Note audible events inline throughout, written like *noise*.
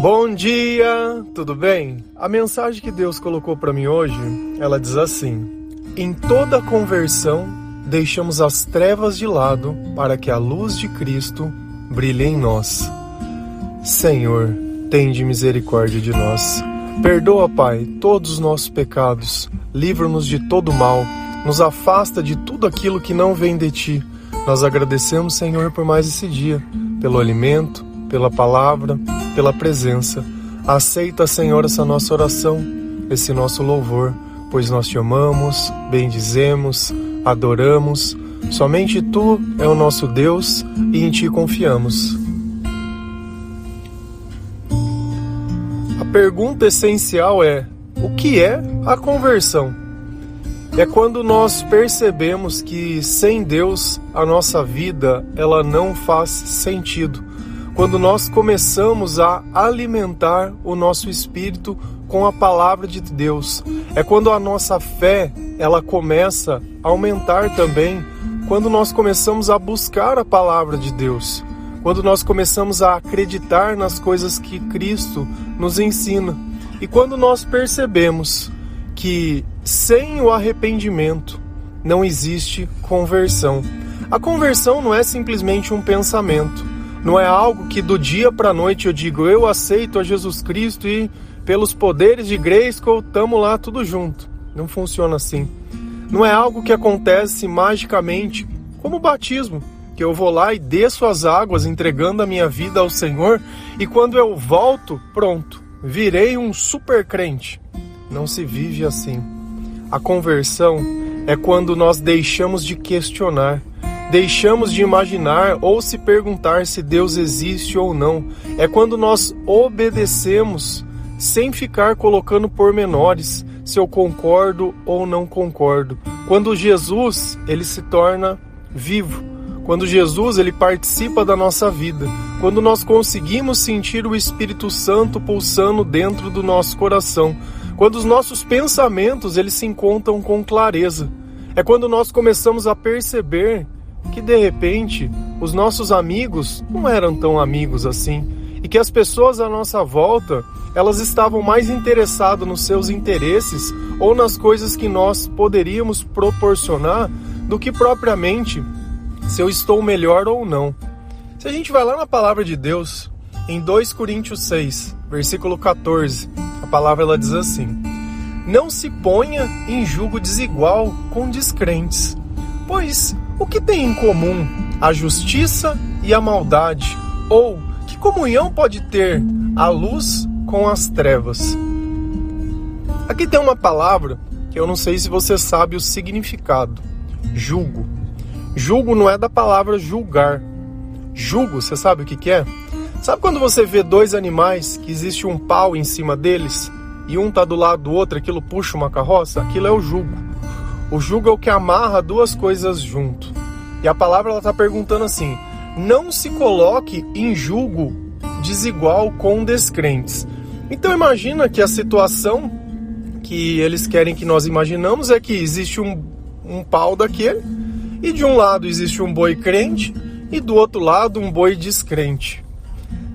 Bom dia, tudo bem? A mensagem que Deus colocou para mim hoje, ela diz assim: Em toda conversão, deixamos as trevas de lado para que a luz de Cristo brilhe em nós. Senhor, tende misericórdia de nós. Perdoa, Pai, todos os nossos pecados. Livra-nos de todo mal. Nos afasta de tudo aquilo que não vem de ti. Nós agradecemos, Senhor, por mais esse dia, pelo alimento, pela palavra, pela presença. Aceita, Senhor, essa nossa oração, esse nosso louvor, pois nós te amamos, bendizemos, adoramos. Somente tu é o nosso Deus e em ti confiamos. A pergunta essencial é: o que é a conversão? É quando nós percebemos que sem Deus a nossa vida ela não faz sentido quando nós começamos a alimentar o nosso espírito com a palavra de Deus. É quando a nossa fé, ela começa a aumentar também, quando nós começamos a buscar a palavra de Deus. Quando nós começamos a acreditar nas coisas que Cristo nos ensina. E quando nós percebemos que sem o arrependimento não existe conversão. A conversão não é simplesmente um pensamento não é algo que do dia para a noite eu digo, eu aceito a Jesus Cristo e pelos poderes de Grayskull estamos lá tudo junto. Não funciona assim. Não é algo que acontece magicamente, como o batismo, que eu vou lá e desço as águas entregando a minha vida ao Senhor e quando eu volto, pronto, virei um super crente. Não se vive assim. A conversão é quando nós deixamos de questionar deixamos de imaginar ou se perguntar se Deus existe ou não. É quando nós obedecemos sem ficar colocando pormenores se eu concordo ou não concordo. Quando Jesus, ele se torna vivo. Quando Jesus ele participa da nossa vida, quando nós conseguimos sentir o Espírito Santo pulsando dentro do nosso coração, quando os nossos pensamentos eles se encontram com clareza, é quando nós começamos a perceber que de repente os nossos amigos não eram tão amigos assim e que as pessoas à nossa volta elas estavam mais interessadas nos seus interesses ou nas coisas que nós poderíamos proporcionar do que propriamente se eu estou melhor ou não. Se a gente vai lá na palavra de Deus, em 2 Coríntios 6, versículo 14, a palavra ela diz assim: Não se ponha em julgo desigual com descrentes, pois o que tem em comum a justiça e a maldade? Ou que comunhão pode ter a luz com as trevas? Aqui tem uma palavra que eu não sei se você sabe o significado: julgo. Julgo não é da palavra julgar. Julgo, você sabe o que, que é? Sabe quando você vê dois animais que existe um pau em cima deles e um tá do lado do outro, aquilo puxa uma carroça? Aquilo é o jugo. O jugo é o que amarra duas coisas junto. E a palavra está perguntando assim: não se coloque em julgo desigual com descrentes. Então imagina que a situação que eles querem que nós imaginamos é que existe um, um pau daquele, e de um lado existe um boi crente, e do outro lado um boi descrente.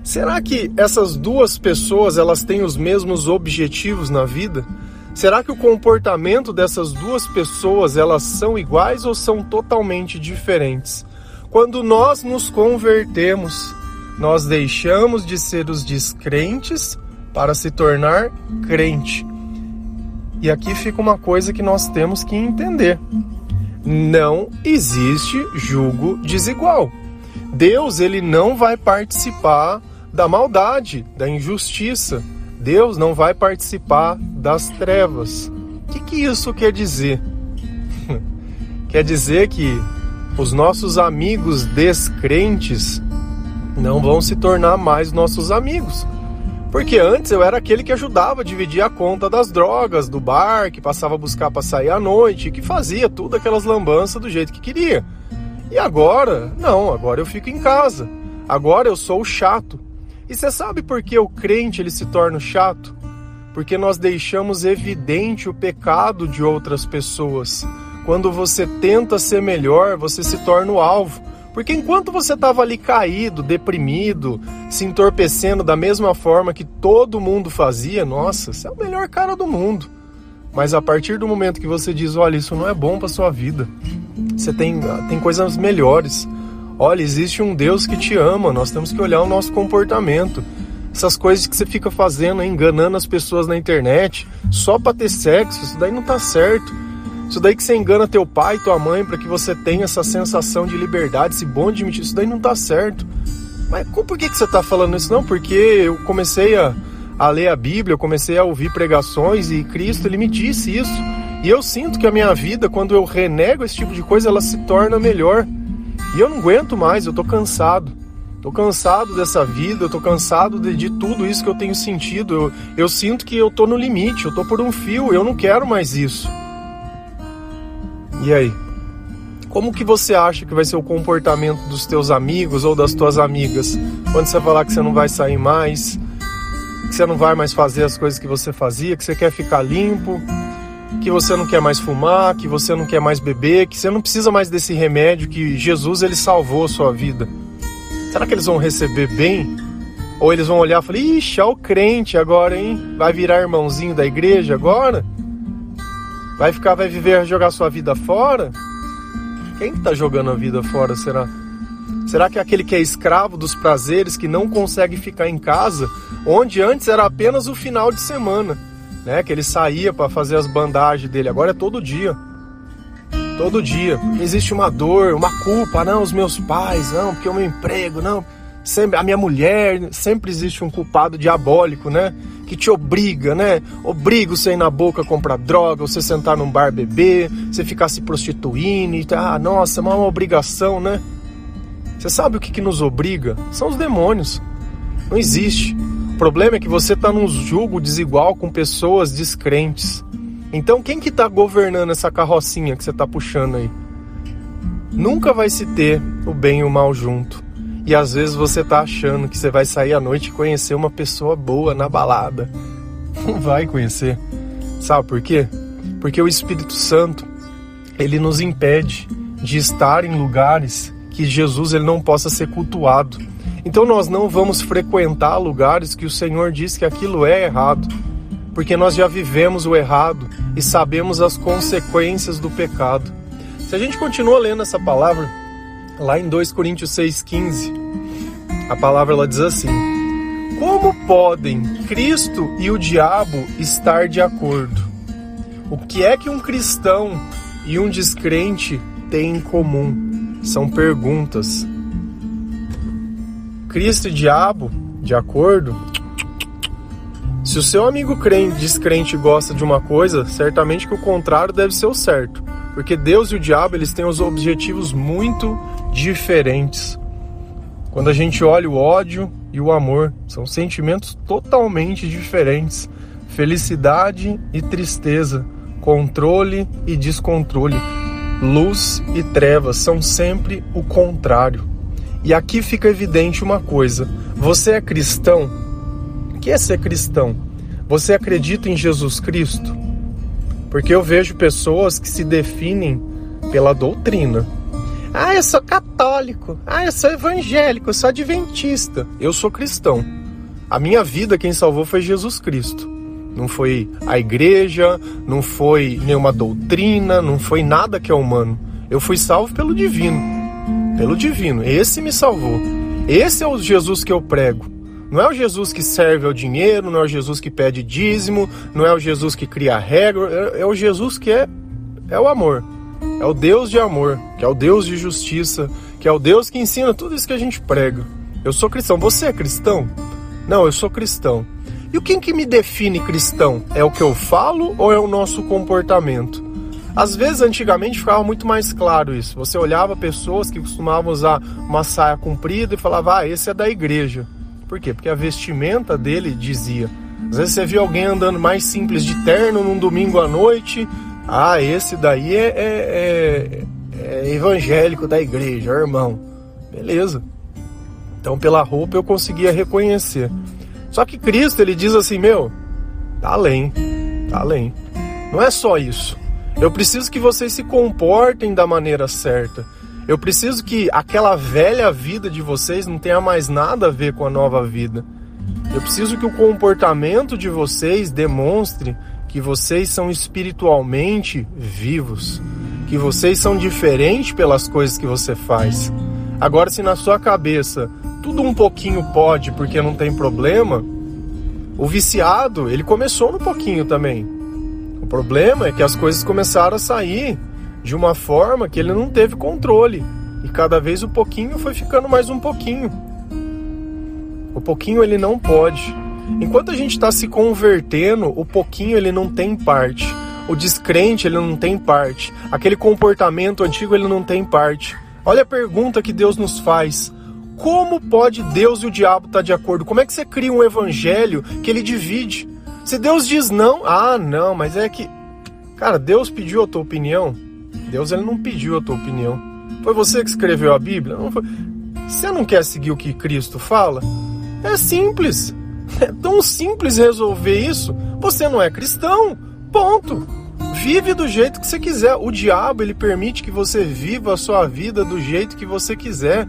Será que essas duas pessoas elas têm os mesmos objetivos na vida? Será que o comportamento dessas duas pessoas elas são iguais ou são totalmente diferentes? Quando nós nos convertemos, nós deixamos de ser os descrentes para se tornar crente. E aqui fica uma coisa que nós temos que entender. Não existe julgo desigual. Deus ele não vai participar da maldade, da injustiça. Deus não vai participar das trevas. O que, que isso quer dizer? *laughs* quer dizer que os nossos amigos descrentes não vão se tornar mais nossos amigos. Porque antes eu era aquele que ajudava a dividir a conta das drogas, do bar, que passava a buscar para sair à noite, que fazia tudo aquelas lambanças do jeito que queria. E agora, não, agora eu fico em casa. Agora eu sou o chato. E você sabe por que o crente ele se torna chato? Porque nós deixamos evidente o pecado de outras pessoas. Quando você tenta ser melhor, você se torna o alvo, Porque enquanto você estava ali caído, deprimido, se entorpecendo da mesma forma que todo mundo fazia, nossa, você é o melhor cara do mundo. Mas a partir do momento que você diz, olha, isso não é bom para sua vida, você tem, tem coisas melhores. Olha, existe um Deus que te ama, nós temos que olhar o nosso comportamento. Essas coisas que você fica fazendo, enganando as pessoas na internet, só para ter sexo, isso daí não tá certo. Isso daí que você engana teu pai tua mãe para que você tenha essa sensação de liberdade, esse bom de mentir, isso daí não tá certo. Mas por que, que você tá falando isso? Não, porque eu comecei a, a ler a Bíblia, eu comecei a ouvir pregações e Cristo, ele me disse isso. E eu sinto que a minha vida, quando eu renego esse tipo de coisa, ela se torna melhor. E eu não aguento mais, eu tô cansado. Tô cansado dessa vida, eu tô cansado de, de tudo isso que eu tenho sentido. Eu, eu sinto que eu tô no limite, eu tô por um fio, eu não quero mais isso. E aí? Como que você acha que vai ser o comportamento dos teus amigos ou das tuas amigas quando você falar que você não vai sair mais, que você não vai mais fazer as coisas que você fazia, que você quer ficar limpo, que você não quer mais fumar, que você não quer mais beber, que você não precisa mais desse remédio que Jesus ele salvou a sua vida? Será que eles vão receber bem? Ou eles vão olhar e falar: "Ixi, é o crente agora, hein? Vai virar irmãozinho da igreja agora?" Vai ficar, vai viver, jogar sua vida fora? Quem que tá jogando a vida fora, será? Será que é aquele que é escravo dos prazeres, que não consegue ficar em casa, onde antes era apenas o final de semana, né? Que ele saía para fazer as bandagens dele, agora é todo dia. Todo dia. Existe uma dor, uma culpa, não, os meus pais, não, porque o meu emprego, não. Sempre, a minha mulher, sempre existe um culpado diabólico, né? que te obriga, né? Obriga você ir na boca comprar droga, você sentar num bar beber, você ficar se prostituindo, e, ah, nossa, é uma obrigação, né? Você sabe o que, que nos obriga? São os demônios. Não existe. O problema é que você está num julgo desigual com pessoas descrentes. Então quem que está governando essa carrocinha que você está puxando aí? Nunca vai se ter o bem e o mal junto. E às vezes você tá achando que você vai sair à noite e conhecer uma pessoa boa na balada. Não vai conhecer. Sabe por quê? Porque o Espírito Santo, ele nos impede de estar em lugares que Jesus ele não possa ser cultuado. Então nós não vamos frequentar lugares que o Senhor diz que aquilo é errado, porque nós já vivemos o errado e sabemos as consequências do pecado. Se a gente continua lendo essa palavra, lá em 2 Coríntios 6,15, a palavra ela diz assim: Como podem Cristo e o diabo estar de acordo? O que é que um cristão e um descrente têm em comum? São perguntas. Cristo e diabo, de acordo? Se o seu amigo crente, descrente gosta de uma coisa, certamente que o contrário deve ser o certo. Porque Deus e o diabo, eles têm os objetivos muito diferentes. Quando a gente olha o ódio e o amor, são sentimentos totalmente diferentes. Felicidade e tristeza, controle e descontrole, luz e trevas são sempre o contrário. E aqui fica evidente uma coisa: você é cristão? O que é ser cristão? Você acredita em Jesus Cristo? Porque eu vejo pessoas que se definem pela doutrina, ah, eu sou católico. Ah, eu sou evangélico, eu sou adventista. Eu sou cristão. A minha vida quem salvou foi Jesus Cristo. Não foi a igreja, não foi nenhuma doutrina, não foi nada que é humano. Eu fui salvo pelo divino. Pelo divino. Esse me salvou. Esse é o Jesus que eu prego. Não é o Jesus que serve ao dinheiro, não é o Jesus que pede dízimo, não é o Jesus que cria regra, é, é o Jesus que é, é o amor. É o Deus de amor, que é o Deus de justiça, que é o Deus que ensina tudo isso que a gente prega. Eu sou cristão. Você é cristão? Não, eu sou cristão. E o que, que me define cristão? É o que eu falo ou é o nosso comportamento? Às vezes, antigamente, ficava muito mais claro isso. Você olhava pessoas que costumavam usar uma saia comprida e falava, ah, esse é da igreja. Por quê? Porque a vestimenta dele dizia. Às vezes você via alguém andando mais simples de terno num domingo à noite, ah, esse daí é, é, é, é evangélico da igreja, irmão. Beleza. Então, pela roupa eu conseguia reconhecer. Só que Cristo, ele diz assim: Meu, tá além, tá além. Não é só isso. Eu preciso que vocês se comportem da maneira certa. Eu preciso que aquela velha vida de vocês não tenha mais nada a ver com a nova vida. Eu preciso que o comportamento de vocês demonstre que vocês são espiritualmente vivos, que vocês são diferentes pelas coisas que você faz. Agora, se na sua cabeça tudo um pouquinho pode porque não tem problema, o viciado, ele começou no pouquinho também. O problema é que as coisas começaram a sair de uma forma que ele não teve controle. E cada vez o pouquinho foi ficando mais um pouquinho. O pouquinho ele não pode. Enquanto a gente está se convertendo, o pouquinho ele não tem parte. O descrente ele não tem parte. Aquele comportamento antigo ele não tem parte. Olha a pergunta que Deus nos faz. Como pode Deus e o diabo estar tá de acordo? Como é que você cria um evangelho que ele divide? Se Deus diz não, ah, não, mas é que. Cara, Deus pediu a tua opinião? Deus ele não pediu a tua opinião. Foi você que escreveu a Bíblia? Não foi. Você não quer seguir o que Cristo fala? É simples. *laughs* É tão simples resolver isso. Você não é cristão. Ponto. Vive do jeito que você quiser. O diabo ele permite que você viva a sua vida do jeito que você quiser.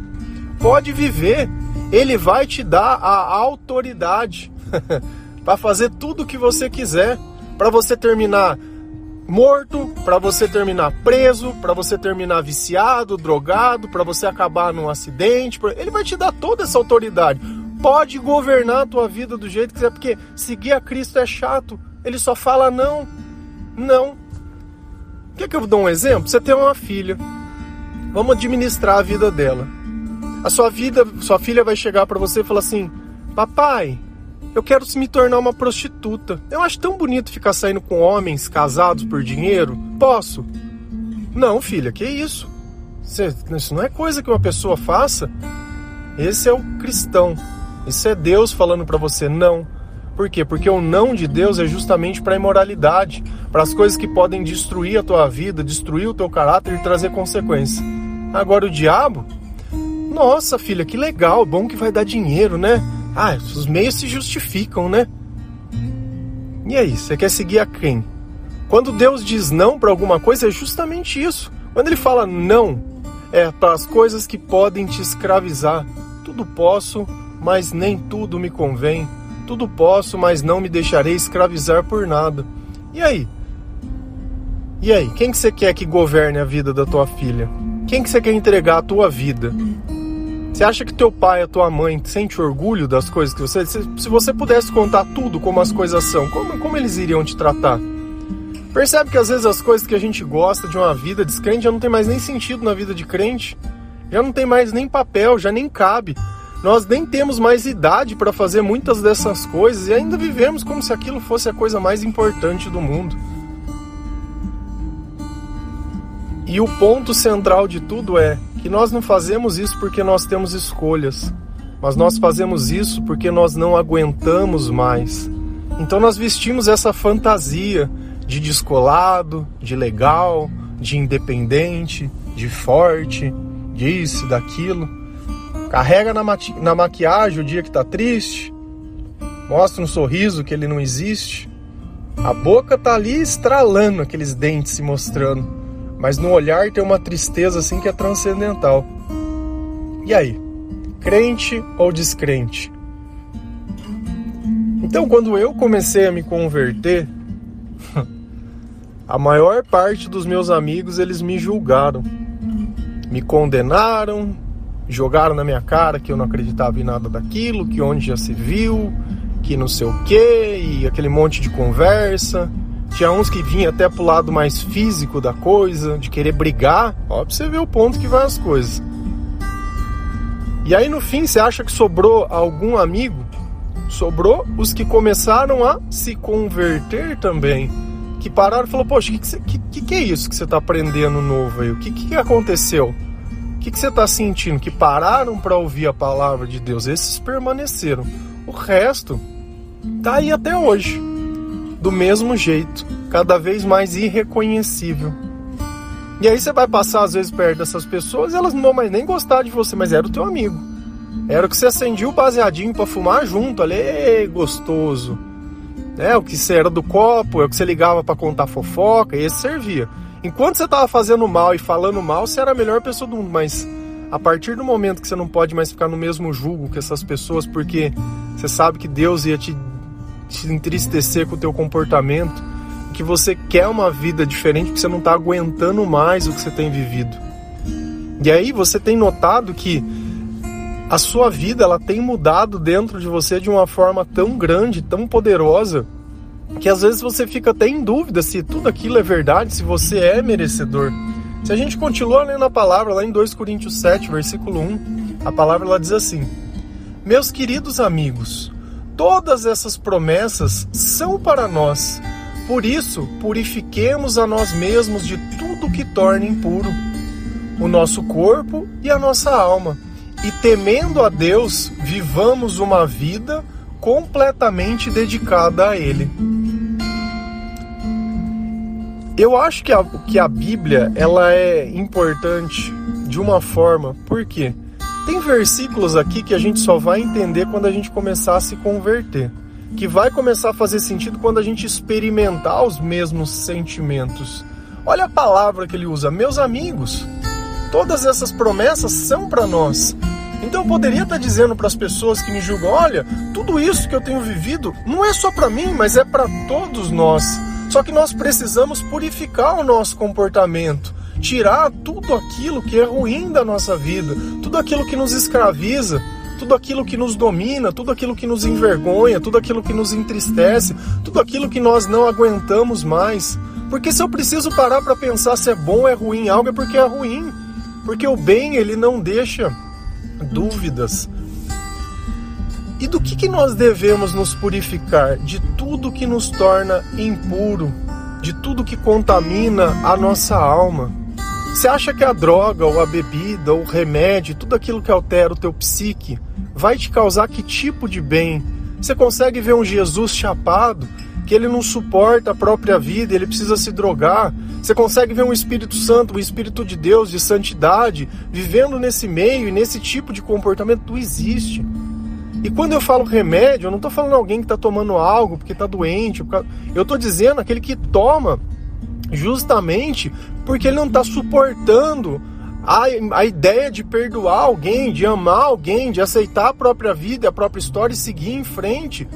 Pode viver. Ele vai te dar a autoridade *laughs* para fazer tudo o que você quiser, para você terminar morto, para você terminar preso, para você terminar viciado, drogado, para você acabar num acidente. Ele vai te dar toda essa autoridade. Pode governar a tua vida do jeito que quiser, porque seguir a Cristo é chato. Ele só fala não, não. Quer que eu dou um exemplo? Você tem uma filha. Vamos administrar a vida dela. A sua vida, sua filha vai chegar para você e falar assim: "Papai, eu quero me tornar uma prostituta. Eu acho tão bonito ficar saindo com homens casados por dinheiro. Posso? Não, filha, que isso? Isso não é coisa que uma pessoa faça. Esse é o cristão. Isso é Deus falando para você não. Por quê? Porque o não de Deus é justamente para a imoralidade, para as coisas que podem destruir a tua vida, destruir o teu caráter e trazer consequências. Agora o diabo, nossa filha, que legal, bom que vai dar dinheiro, né? Ah, os meios se justificam, né? E aí, você quer seguir a quem? Quando Deus diz não para alguma coisa, é justamente isso. Quando ele fala não, é para as coisas que podem te escravizar. Tudo posso, mas nem tudo me convém. Tudo posso, mas não me deixarei escravizar por nada. E aí? E aí, quem que você quer que governe a vida da tua filha? Quem que você quer entregar a tua vida? Você acha que teu pai, a tua mãe sente orgulho das coisas que você. Se, se você pudesse contar tudo como as coisas são, como, como eles iriam te tratar? Percebe que às vezes as coisas que a gente gosta de uma vida descrente já não tem mais nem sentido na vida de crente, já não tem mais nem papel, já nem cabe. Nós nem temos mais idade para fazer muitas dessas coisas e ainda vivemos como se aquilo fosse a coisa mais importante do mundo. E o ponto central de tudo é que nós não fazemos isso porque nós temos escolhas, mas nós fazemos isso porque nós não aguentamos mais. Então nós vestimos essa fantasia de descolado, de legal, de independente, de forte, disso, daquilo. Carrega na, maqui na maquiagem o dia que tá triste, mostra um sorriso que ele não existe. A boca tá ali estralando, aqueles dentes se mostrando mas no olhar tem uma tristeza assim que é transcendental. E aí? Crente ou descrente? Então, quando eu comecei a me converter, *laughs* a maior parte dos meus amigos eles me julgaram, me condenaram, jogaram na minha cara que eu não acreditava em nada daquilo, que onde já se viu, que não sei o que, e aquele monte de conversa. Tinha uns que vinham até pro lado mais físico da coisa, de querer brigar. Ó, pra você ver o ponto que vai as coisas. E aí no fim, você acha que sobrou algum amigo? Sobrou os que começaram a se converter também. Que pararam e falaram, poxa, o que, que, que, que, é isso que você está aprendendo novo aí? O que, que aconteceu? O que, que você está sentindo? Que pararam para ouvir a palavra de Deus. Esses permaneceram. O resto tá aí até hoje do mesmo jeito, cada vez mais irreconhecível. E aí você vai passar às vezes perto dessas pessoas elas não vão mais nem gostar de você, mas era o teu amigo. Era o que você acendia o baseadinho para fumar junto ali, gostoso. É, o que você era do copo, é o que você ligava para contar fofoca, e esse servia. Enquanto você estava fazendo mal e falando mal, você era a melhor pessoa do mundo, mas a partir do momento que você não pode mais ficar no mesmo julgo que essas pessoas, porque você sabe que Deus ia te, te entristecer com o teu comportamento, que você quer uma vida diferente, porque você não está aguentando mais o que você tem vivido. E aí você tem notado que a sua vida ela tem mudado dentro de você de uma forma tão grande, tão poderosa, que às vezes você fica até em dúvida se tudo aquilo é verdade, se você é merecedor. Se a gente continua lendo a palavra lá em 2 Coríntios 7, versículo 1, a palavra ela diz assim: Meus queridos amigos, todas essas promessas são para nós. Por isso, purifiquemos a nós mesmos de tudo que torna impuro o nosso corpo e a nossa alma. E temendo a Deus, vivamos uma vida completamente dedicada a Ele. Eu acho que a, que a Bíblia ela é importante de uma forma, porque tem versículos aqui que a gente só vai entender quando a gente começar a se converter, que vai começar a fazer sentido quando a gente experimentar os mesmos sentimentos. Olha a palavra que ele usa, meus amigos. Todas essas promessas são para nós. Então eu poderia estar dizendo para as pessoas que me julgam, olha, tudo isso que eu tenho vivido não é só para mim, mas é para todos nós. Só que nós precisamos purificar o nosso comportamento, tirar tudo aquilo que é ruim da nossa vida, tudo aquilo que nos escraviza, tudo aquilo que nos domina, tudo aquilo que nos envergonha, tudo aquilo que nos entristece, tudo aquilo que nós não aguentamos mais. Porque se eu preciso parar para pensar se é bom ou é ruim algo, é porque é ruim. Porque o bem, ele não deixa dúvidas. E do que, que nós devemos nos purificar? De tudo que nos torna impuro, de tudo que contamina a nossa alma. Você acha que a droga, ou a bebida, ou o remédio, tudo aquilo que altera o teu psique, vai te causar que tipo de bem? Você consegue ver um Jesus chapado, que ele não suporta a própria vida, ele precisa se drogar. Você consegue ver um Espírito Santo, um Espírito de Deus, de santidade, vivendo nesse meio e nesse tipo de comportamento? Não existe. E quando eu falo remédio, eu não estou falando alguém que está tomando algo porque está doente. Eu estou dizendo aquele que toma justamente porque ele não está suportando a, a ideia de perdoar alguém, de amar alguém, de aceitar a própria vida, a própria história e seguir em frente.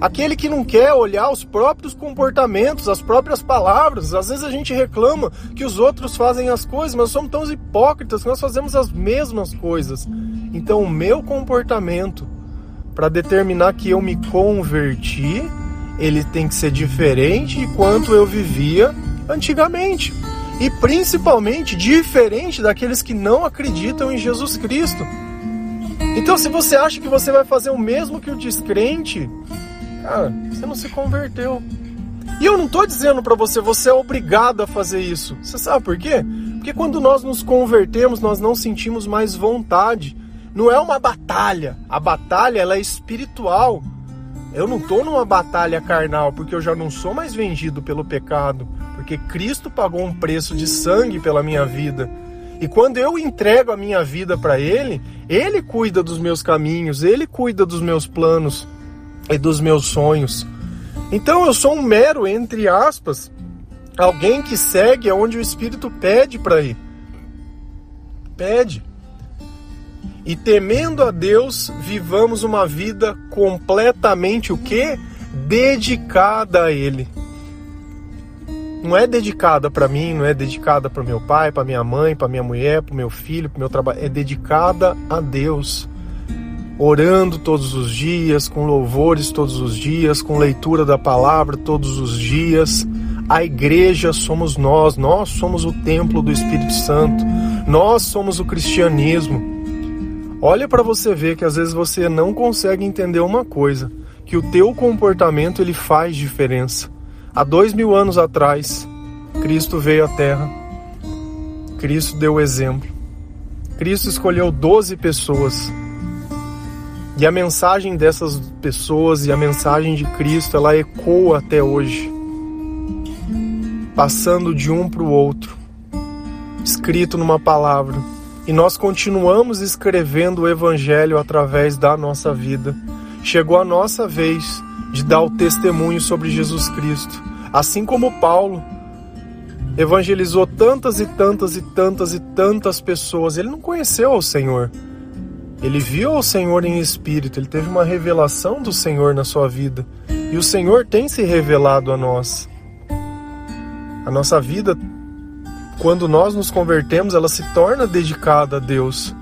Aquele que não quer olhar os próprios comportamentos, as próprias palavras. Às vezes a gente reclama que os outros fazem as coisas, mas somos tão hipócritas que nós fazemos as mesmas coisas. Então, o meu comportamento para determinar que eu me converti, ele tem que ser diferente de quanto eu vivia antigamente. E principalmente diferente daqueles que não acreditam em Jesus Cristo. Então, se você acha que você vai fazer o mesmo que o descrente, cara, você não se converteu. E eu não estou dizendo para você, você é obrigado a fazer isso. Você sabe por quê? Porque quando nós nos convertemos, nós não sentimos mais vontade não é uma batalha. A batalha ela é espiritual. Eu não estou numa batalha carnal porque eu já não sou mais vendido pelo pecado, porque Cristo pagou um preço de sangue pela minha vida. E quando eu entrego a minha vida para Ele, Ele cuida dos meus caminhos, Ele cuida dos meus planos e dos meus sonhos. Então eu sou um mero, entre aspas, alguém que segue aonde o Espírito pede para ir. Pede e temendo a Deus, vivamos uma vida completamente o que? Dedicada a Ele. Não é dedicada para mim, não é dedicada para meu pai, para minha mãe, para minha mulher, para meu filho, para meu trabalho, é dedicada a Deus. Orando todos os dias, com louvores todos os dias, com leitura da palavra todos os dias. A igreja somos nós, nós somos o templo do Espírito Santo, nós somos o cristianismo. Olha para você ver que às vezes você não consegue entender uma coisa, que o teu comportamento ele faz diferença. Há dois mil anos atrás, Cristo veio à Terra, Cristo deu o exemplo, Cristo escolheu doze pessoas. E a mensagem dessas pessoas e a mensagem de Cristo ela ecoa até hoje, passando de um para o outro, escrito numa palavra. E nós continuamos escrevendo o Evangelho através da nossa vida. Chegou a nossa vez de dar o testemunho sobre Jesus Cristo. Assim como Paulo, evangelizou tantas e tantas e tantas e tantas pessoas. Ele não conheceu o Senhor. Ele viu o Senhor em espírito, ele teve uma revelação do Senhor na sua vida. E o Senhor tem se revelado a nós. A nossa vida, quando nós nos convertemos, ela se torna dedicada a Deus.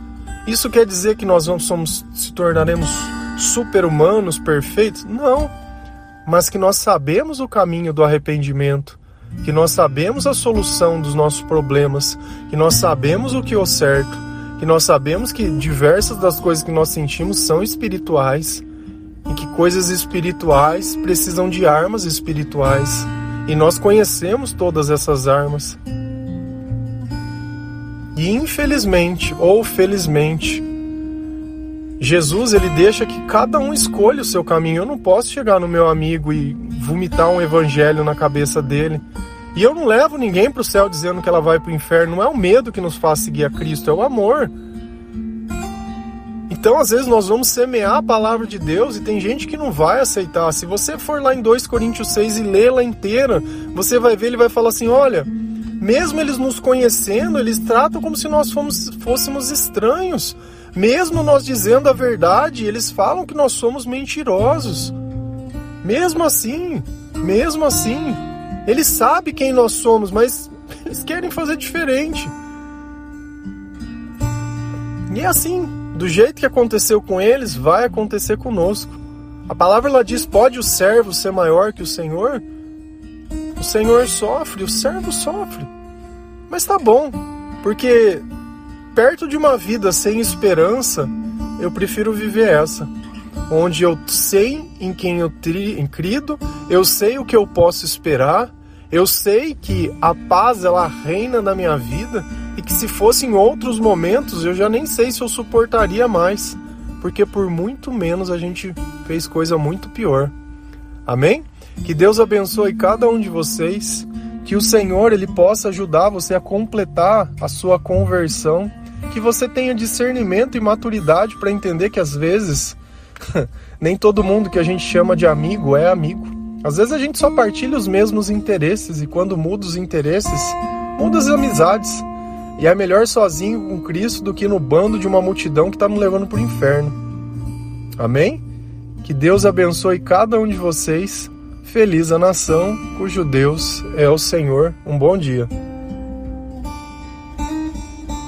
Isso quer dizer que nós vamos somos, se tornaremos super-humanos, perfeitos? Não. Mas que nós sabemos o caminho do arrependimento, que nós sabemos a solução dos nossos problemas, que nós sabemos o que é o certo, que nós sabemos que diversas das coisas que nós sentimos são espirituais e que coisas espirituais precisam de armas espirituais. E nós conhecemos todas essas armas. E infelizmente ou felizmente, Jesus ele deixa que cada um escolha o seu caminho. Eu não posso chegar no meu amigo e vomitar um evangelho na cabeça dele. E eu não levo ninguém para o céu dizendo que ela vai para o inferno. Não é o medo que nos faz seguir a Cristo, é o amor. Então, às vezes, nós vamos semear a palavra de Deus e tem gente que não vai aceitar. Se você for lá em 2 Coríntios 6 e lê-la inteira, você vai ver, ele vai falar assim: olha, mesmo eles nos conhecendo, eles tratam como se nós fomos, fôssemos estranhos. Mesmo nós dizendo a verdade, eles falam que nós somos mentirosos. Mesmo assim, mesmo assim, eles sabem quem nós somos, mas *laughs* eles querem fazer diferente. E é assim, do jeito que aconteceu com eles, vai acontecer conosco. A palavra ela diz: pode o servo ser maior que o Senhor? O Senhor sofre, o servo sofre. Mas tá bom, porque perto de uma vida sem esperança, eu prefiro viver essa, onde eu sei em quem eu tri, crido, eu sei o que eu posso esperar, eu sei que a paz ela reina na minha vida e que se fosse em outros momentos eu já nem sei se eu suportaria mais, porque por muito menos a gente fez coisa muito pior. Amém? Que Deus abençoe cada um de vocês, que o Senhor ele possa ajudar você a completar a sua conversão que você tenha discernimento e maturidade para entender que às vezes *laughs* nem todo mundo que a gente chama de amigo é amigo. Às vezes a gente só partilha os mesmos interesses e quando muda os interesses, muda as amizades. E é melhor sozinho com Cristo do que no bando de uma multidão que está nos levando para o inferno. Amém? Que Deus abençoe cada um de vocês. Feliz a nação cujo Deus é o Senhor. Um bom dia.